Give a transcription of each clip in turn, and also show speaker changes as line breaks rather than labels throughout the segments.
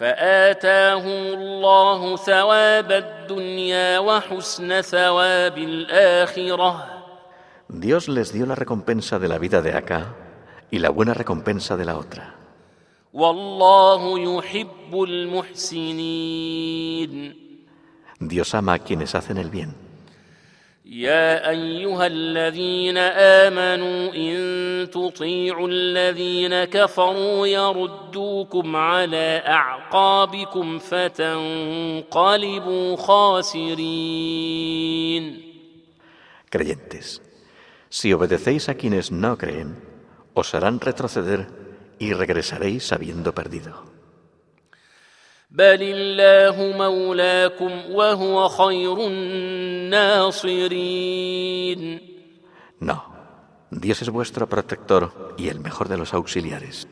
فآتاهم الله ثواب الدنيا وحسن ثواب الآخرة
Dios les dio la recompensa de la vida de acá y la buena recompensa de la otra.
والله يحب المحسنين
Dios ama a quienes hacen el bien.
يا أيها الذين آمنوا إن تطيعوا الذين كفروا يردوكم على أعقابكم فتنقلبوا خاسرين
Creyentes, si obedecéis a quienes no creen, os harán retroceder y regresaréis habiendo perdido.
بل الله مولاكم وهو خير الناصرين
No, Dios es vuestro protector y el mejor de los auxiliares.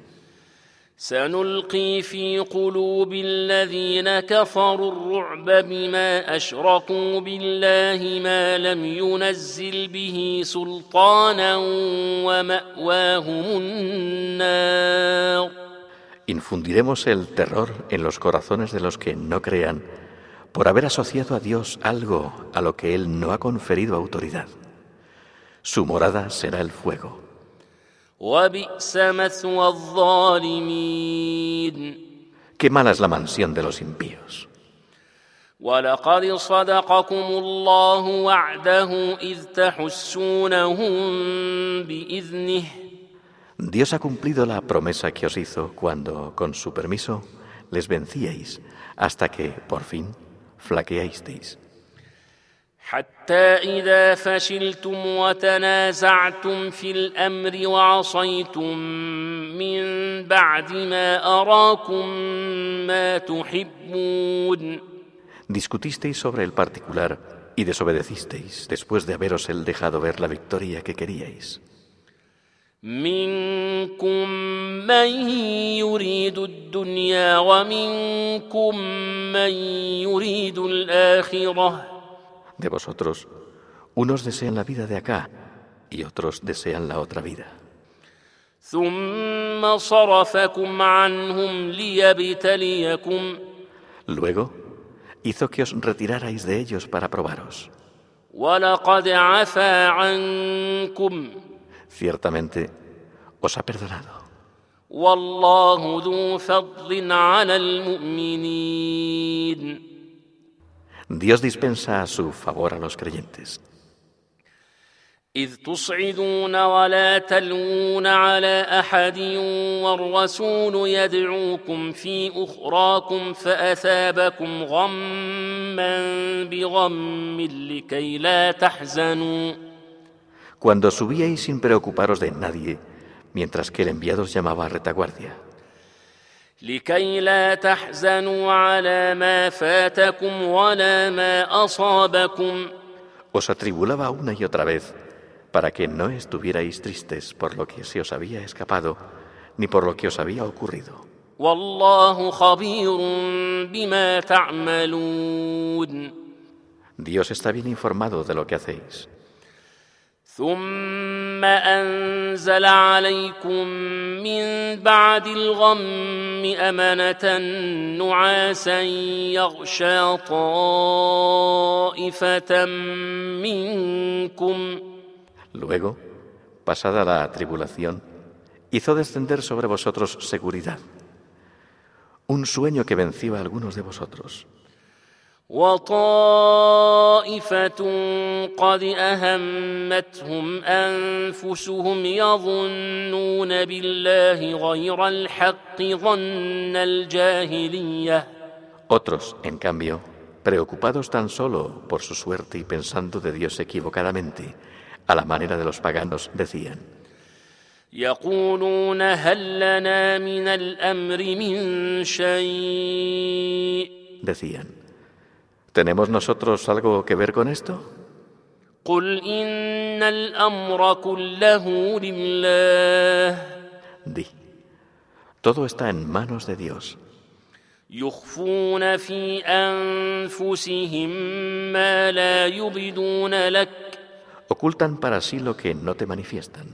سنلقي في قلوب الذين كفروا الرعب بما اشركوا بالله ما لم ينزل به سلطانا وماواهم النار
Infundiremos el terror en los corazones de los que no crean por haber asociado a Dios algo a lo que Él no ha conferido autoridad. Su morada será el fuego.
وبئس مثوى الظالمين
Qué mala es la mansión de los impíos.
ولقد صدقكم الله وعده اذ تحسونهم باذنه
Dios ha cumplido la promesa que os hizo cuando, con su permiso, les vencíais hasta que, por fin, flaqueasteis.
حتى اذا فشلتم وتنازعتم في الامر وعصيتم من بعد ما اراكم ما تحبون
Discutisteis sobre el particular y desobedecisteis después de haberos el dejado ver la victoria que queríais.
منكم من يريد الدنيا ومنكم من يريد الاخره
De vosotros, unos desean la vida de acá y otros desean la otra vida.
ثم صرفكم عنهم ليبتليكم
Luego, hizo que os retirarais de ellos para probaros.
ولقد عفا عنكم
Ciertamente, os ha perdonado.
والله ذو فضل على المؤمنين
Dios dispensa su favor a los creyentes.
إذ تصعدون ولا تلوون على أحد والرسول يدعوكم في أخراكم فأثابكم غما بغم لكي لا تحزنوا
Cuando subíais sin preocuparos de nadie, mientras que el enviado os llamaba a retaguardia,
لكي لا تحزنوا على ما فاتكم ولا ما أصابكم
os atribulaba una y otra vez para que no estuvierais tristes por lo que se os había escapado ni por lo que os había ocurrido.
والله خبير بما تعملون
Dios está bien informado de lo que hacéis.
ثم أنزل عليكم من بعد الغم أمنة نعاسا يغشى طائفة منكم
Luego, pasada la tribulación, hizo descender sobre vosotros seguridad, un sueño que venció a algunos de vosotros.
وطائفة قد أهمتهم أنفسهم يظنون بالله غير الحق ظن الجاهلية
Otros, en cambio, preocupados tan solo por su suerte y pensando de Dios equivocadamente, a la manera de los paganos, decían,
يقولون هل لنا من الأمر من شيء
decían, ¿tenemos nosotros algo que ver con esto?
قل إن الأمر كله لله
Di, todo está en manos de Dios.
يخفون في أنفسهم ما لا يبدون لك
Ocultan para sí lo que no te manifiestan.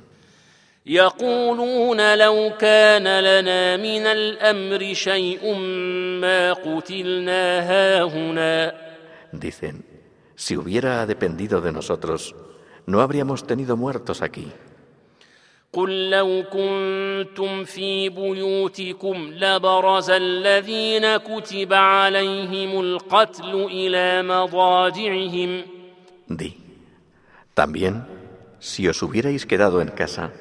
يقولون لو كان لنا من الامر شيء ما قتلنا هاهنا
Dicen, si hubiera dependido de nosotros, no habríamos tenido muertos aquí.
قل لو كنتم في بيوتكم لبرز الذين كتب عليهم القتل الى مضاجعهم
Di, también, si os hubierais quedado en casa,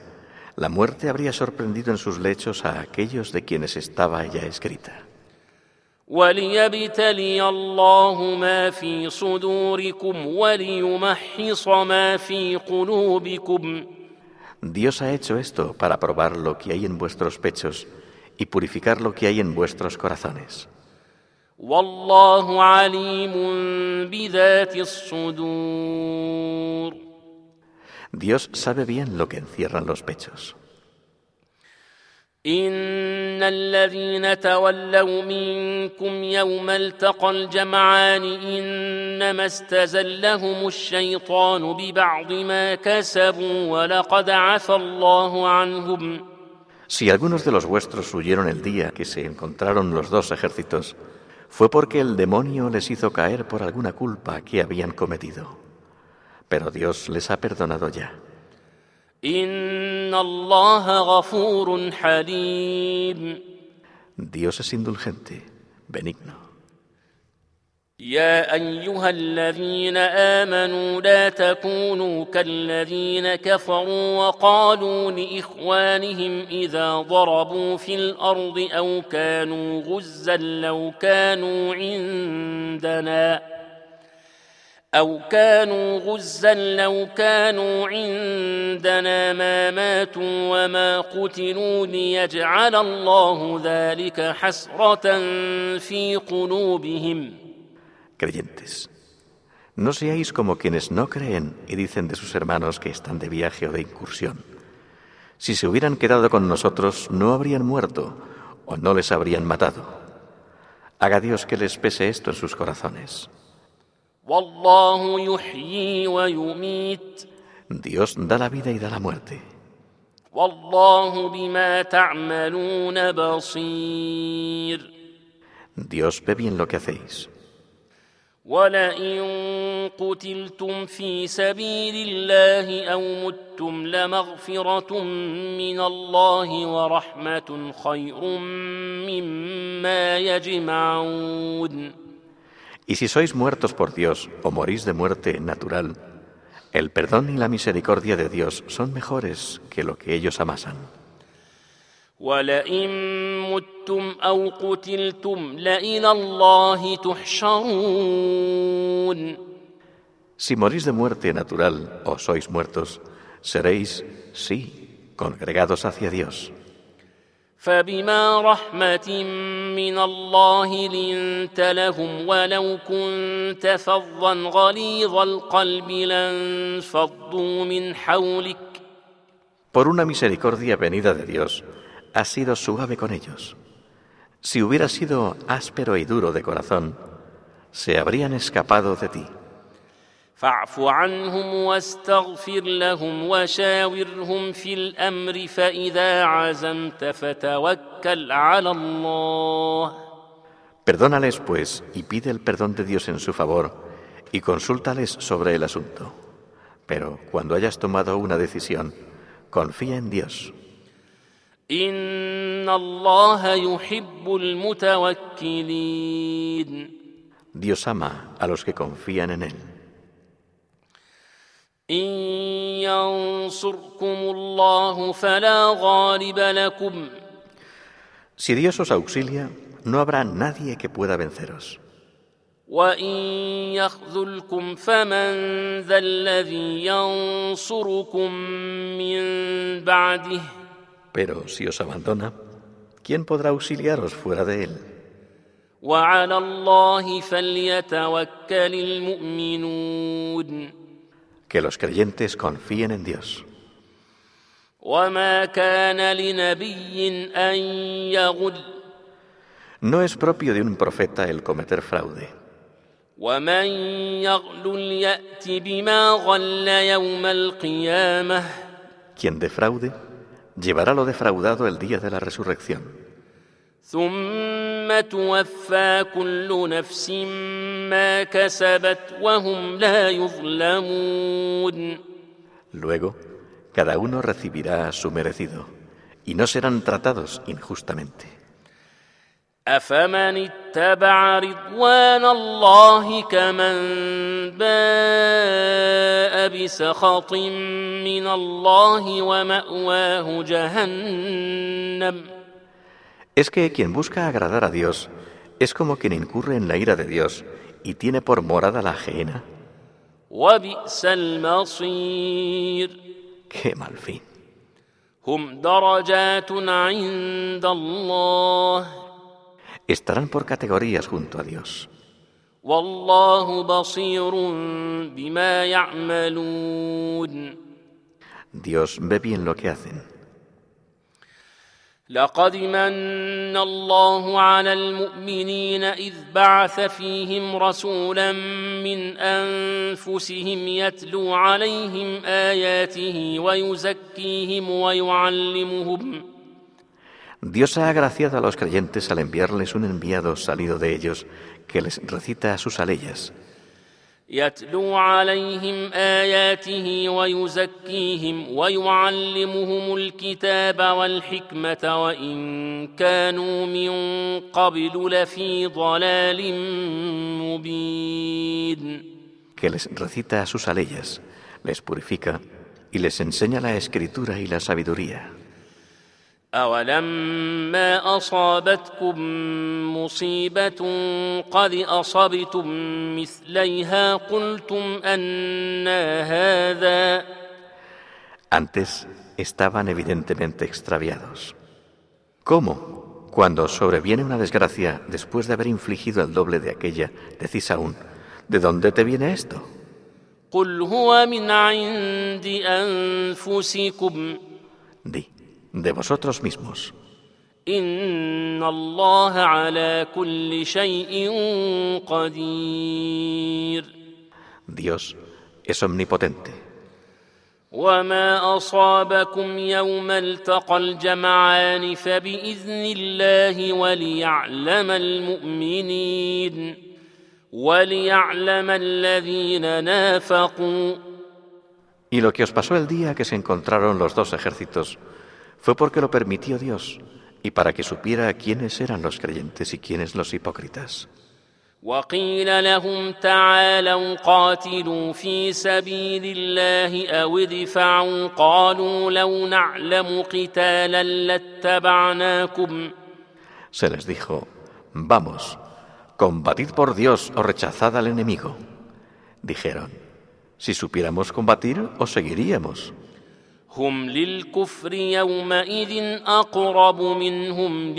la muerte habría sorprendido en sus lechos a aquellos de quienes estaba ya escrita.
وليبتلي الله ما في صدوركم وليمحص ما في قلوبكم
Dios ha hecho esto para probar lo que hay en vuestros pechos y purificar lo que hay en vuestros corazones.
والله عليم بذات الصدور
Dios sabe bien lo que encierran los pechos.
ان الذين تولوا منكم يوم التقى الجمعان انما استزلهم الشيطان ببعض ما كسبوا ولقد عفى الله عنهم
Si algunos de los vuestros huyeron el día que se encontraron los dos ejércitos, fue porque el demonio les hizo caer por alguna culpa que habían cometido. Pero Dios les ha perdonado ya.
ان الله غفور حليم
Dios es indulgente, benigno.
يا ايها الذين امنوا لا تكونوا كالذين كفروا وقالوا لاخوانهم اذا ضربوا في الأرض أو كانوا غزا لو كانوا عندنا او كانوا غزا لو كانوا عندنا ما ماتوا وما قتلوا ليجعل الله ذلك حسره في قلوبهم
Creyentes, no seáis como quienes no creen y dicen de sus hermanos que están de viaje o de incursión. Si se hubieran quedado con nosotros, no habrían muerto o no les habrían matado. Haga Dios que les pese esto en sus corazones.
والله يحيي ويميت
Dios da la vida y da la muerte.
والله بما تعملون بصير
Dios ve bien lo que hacéis.
ولئن قتلتم في سبيل الله أو متم لمغفرة من الله ورحمة خير مما يجمعون
Y si sois muertos por Dios o morís de muerte natural, el perdón y la misericordia de Dios son mejores que lo que ellos amasan. Si morís de muerte natural o sois muertos, seréis, sí, congregados hacia Dios.
فبما رحمه من الله لنت لهم ولو كنت فظا غليظ القلب لانفضوا من حولك
Por una misericordia venida de Dios, has sido suave con ellos. Si hubieras sido áspero y duro de corazón, se habrían escapado de ti.
فاعف عنهم واستغفر لهم وشاورهم في الامر فاذا عزمت فتوكل على الله
Perdónales, pues, y pide el perdón de Dios en su favor, y consúltales sobre el asunto. Pero cuando hayas tomado una decisión, confía en Dios.
ان الله يحب المتوكلين
Dios ama a los que confían en Él.
ان ينصركم الله فلا غالب لكم
Si Dios os auxilia, no habrá nadie que pueda venceros.
وان يخذلكم فمن ذا الذي ينصركم من بعده
Pero si os abandona, ¿quién podrá auxiliaros fuera de Él?
وعلى الله فليتوكل المؤمنون
que los creyentes confíen en Dios. No es propio de un profeta el cometer fraude. Quien defraude, llevará lo defraudado el día de la resurrección.
ثم توفى كل نفس ما كسبت وهم لا يظلمون
Luego, cada uno recibirá su merecido, y no serán tratados injustamente.
أفمن اتبع رضوان الله كمن باء بسخط من الله ومأواه جهنم
Es que quien busca agradar a Dios es como quien incurre en la ira de Dios y tiene por morada la ajena. ¡Qué mal fin! Estarán por categorías junto a Dios. Dios ve bien lo que hacen.
لقد من الله على المؤمنين إذ بعث فيهم رسولا من أنفسهم يتلو عليهم آياته ويزكيهم ويعلمهم
Dios ha agraciado a los creyentes al enviarles un enviado salido de ellos que les recita sus aleyas,
يتلو عليهم آياته ويزكيهم ويعلمهم الكتاب والحكمة وإن كانوا من قبل لفي ضلال مبين
que les recita sus aleyas, les purifica y les enseña la escritura y la sabiduría.
أولما أصابتكم مصيبة قد أصبتم مثليها قلتم أنا هذا
Antes estaban evidentemente extraviados. ¿Cómo? Cuando sobreviene una desgracia después de haber infligido el doble de aquella, decís aún, ¿de dónde te viene esto?
قل هو من عند أنفسكم
Di, de vosotros mismos.
إن الله على كل شيء قدير
Dios es omnipotente.
وما أصابكم يوم التقى الجمعان فبإذن الله وليعلم المؤمنين وليعلم الذين نافقوا
Y lo que os pasó el día que se encontraron los dos ejércitos fue porque lo permitió Dios y para que supiera quiénes eran los creyentes y quiénes los hipócritas.
وقيل لهم تعالوا قاتلوا في سبيل الله أو ادفعوا قالوا لو نعلم قتالا لاتبعناكم
Se les dijo, vamos, combatid por Dios o rechazad al enemigo. Dijeron, si supiéramos combatir, os seguiríamos.
هم للكفر يومئذ أقرب منهم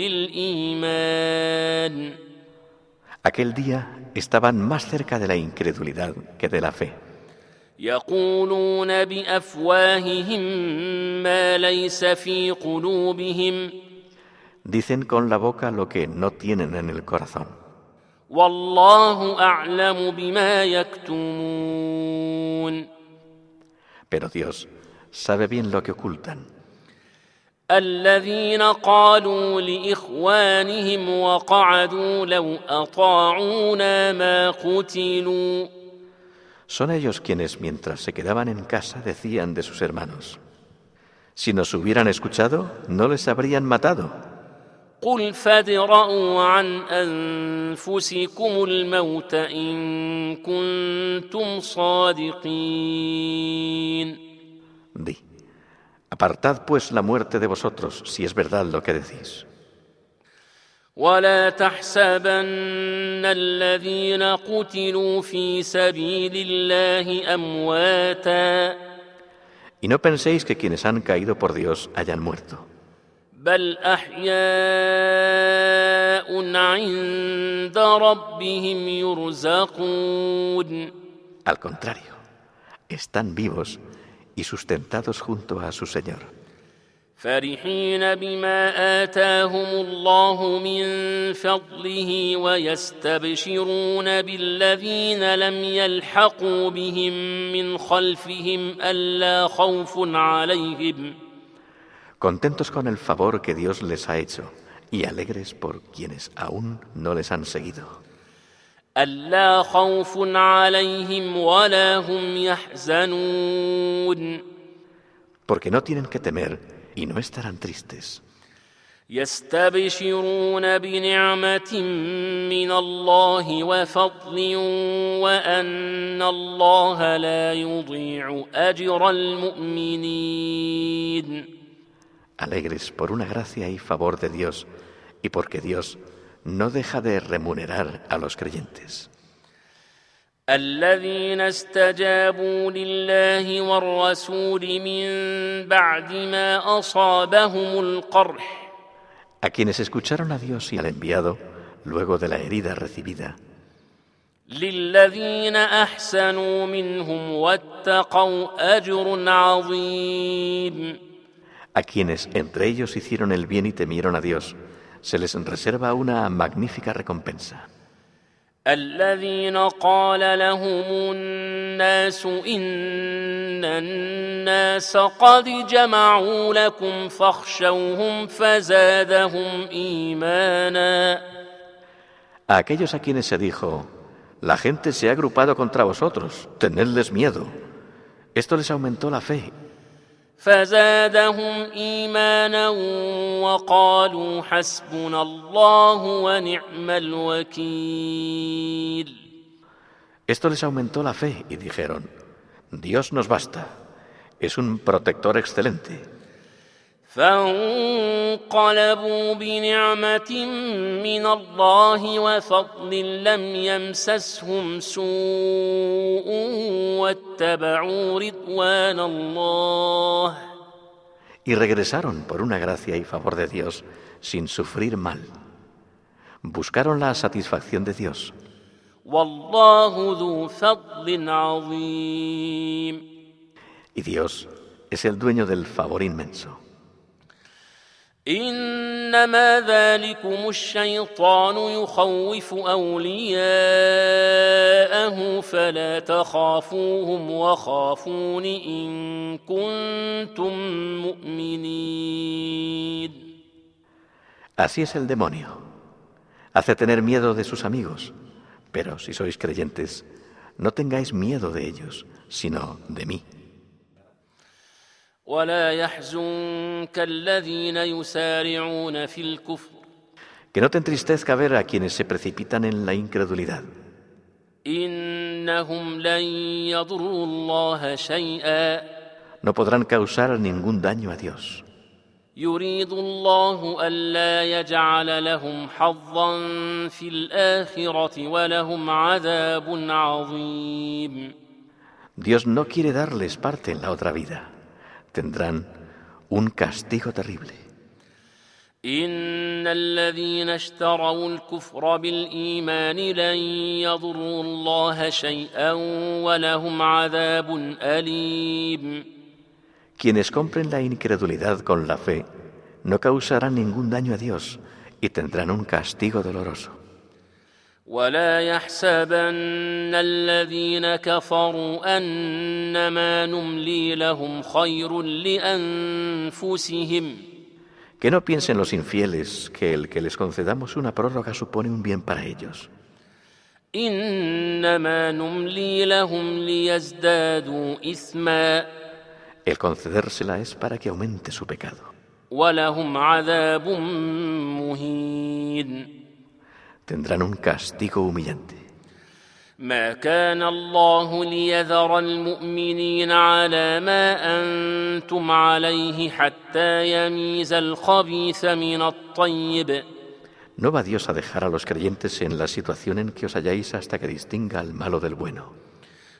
للإيمان
Aquel día estaban más cerca de la incredulidad que de la fe.
يقولون بأفواههم ما ليس في قلوبهم
Dicen con la boca lo que no tienen en el corazón.
والله أعلم بما يكتمون
Pero Dios sabe bien lo que ocultan.
الذين قالوا لإخوانهم وقعدوا لو أطاعونا ما قتلوا
Son ellos quienes, mientras se quedaban en casa, decían de sus hermanos, si nos hubieran escuchado, no les habrían matado.
قل فادرءوا عن أنفسكم الموت إن كنتم صادقين
Di, apartad pues la muerte de vosotros, si es verdad lo que decís.
ولا تحسبن الذين قتلوا في سبيل الله أمواتا
Y no penséis que quienes han caído por Dios hayan muerto.
بل أحياء عند ربهم يرزقون
Al contrario, están vivos y sustentados junto a su Señor,
فرحين بما آتاهم الله من فضله ويستبشرون بالذين لم يلحقوا بهم من خلفهم ألا خوف عليهم
contentos con el favor que Dios les ha hecho y alegres por quienes aún no les han seguido.
ألا خوف عليهم ولا هم يحزنون
Porque no tienen que temer y no estarán tristes.
يستبشرون بنعمة من الله وفضل وأن الله لا يضيع أجر المؤمنين
Alegres por una gracia y favor de Dios y porque Dios no deja de remunerar a los creyentes.
الذين استجابوا لله والرسول من بعد ما أصابهم القرح
A quienes escucharon a Dios y al enviado luego de la herida recibida.
للذين أحسنوا منهم واتقوا أجر عظيم
A quienes entre ellos hicieron el bien y temieron a Dios, se les reserva una magnífica recompensa.
الذين قال لهم الناس إن الناس قد جمعوا لكم فاخشوهم فزادهم إيمانا
A aquellos a quienes se dijo, la gente se ha agrupado contra vosotros, tenedles miedo. Esto les aumentó la fe
فزادهم إيمانا وقالوا حسبنا الله ونعم الوكيل
Esto les aumentó la fe y dijeron, Dios nos basta, es un protector excelente.
فانقلبوا بنعمة من الله وفضل لم يمسسهم سوء واتبعوا رضوان الله
Y regresaron por una gracia y favor de Dios sin sufrir mal. Buscaron la satisfacción de Dios.
والله ذو فضل عظيم
Y Dios es el dueño del favor inmenso.
إنما ذلكم الشيطان يخوف أولياءه فلا تخافوهم وخافون إن كنتم مؤمنين
Así es el demonio. Hace tener miedo de sus amigos. Pero si sois creyentes, no tengáis miedo de ellos, sino de mí.
ولا يحزنك الذين يسارعون في الكفر
Que no te entristezca ver a quienes se precipitan en la incredulidad.
إنهم لن يضروا الله شيئا
No podrán causar ningún daño a Dios.
يريد الله ألا يجعل لهم حظا في الآخرة ولهم عذاب عظيم
Dios no quiere darles parte en la otra vida. Tendrán un castigo terrible.
إن الذين اشتروا الكفر بالإيمان لن يضروا الله شيئا ولهم عذاب أليم
Quienes compren la incredulidad con la fe no causarán ningún daño a Dios y tendrán un castigo doloroso.
ولا يحسبن الذين كفروا أنما نملي لهم خير لأنفسهم
Que no piensen los infieles que el que les concedamos una prórroga supone un bien para ellos.
إنما نملي لهم ليزدادوا إثما
El concedérsela es para que aumente su pecado.
ولهم عذاب مهين
Tendrán un castigo humillante.
ما كان الله ليذر المؤمنين على ما أنتم عليه حتى يميز الخبيث من الطيب
No va Dios a dejar a los creyentes en la situación en que os halláis hasta que distinga el malo del bueno.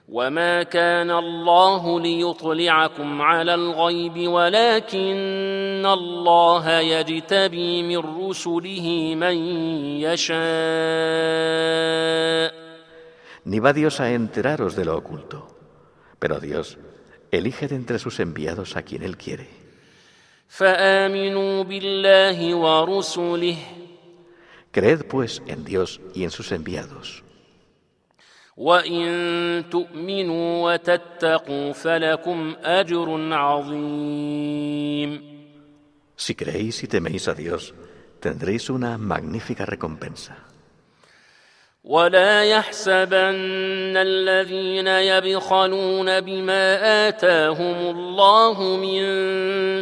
وما كان الله ليطلعكم على الغيب ولكن الله يجتبي من رسله من يشاء
Ni va Dios a enteraros de lo oculto. Pero Dios elige de entre sus enviados a quien Él quiere.
فامنوا بالله ورسله
Creed pues en Dios y en sus enviados.
وان تؤمنوا وتتقوا فلكم اجر عظيم
Si creéis y teméis a Dios, tendréis una magnífica recompensa.
ولا يحسبن الذين يبخلون بما آتاهم الله من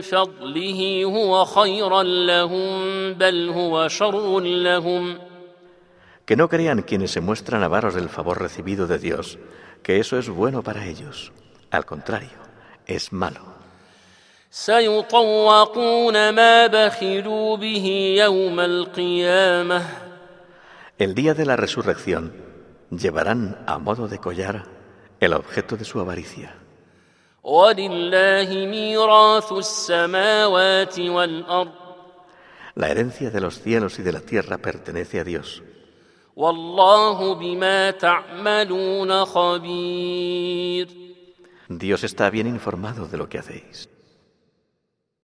فضله هو خيرا لهم بل هو شر لهم
Que no crean quienes se muestran avaros del favor recibido de Dios, que eso es bueno para ellos. Al contrario, es malo. El día de la resurrección llevarán a modo de collar el objeto de su avaricia. La herencia de los cielos y de la tierra pertenece a Dios. Dios está bien informado de lo que hacéis.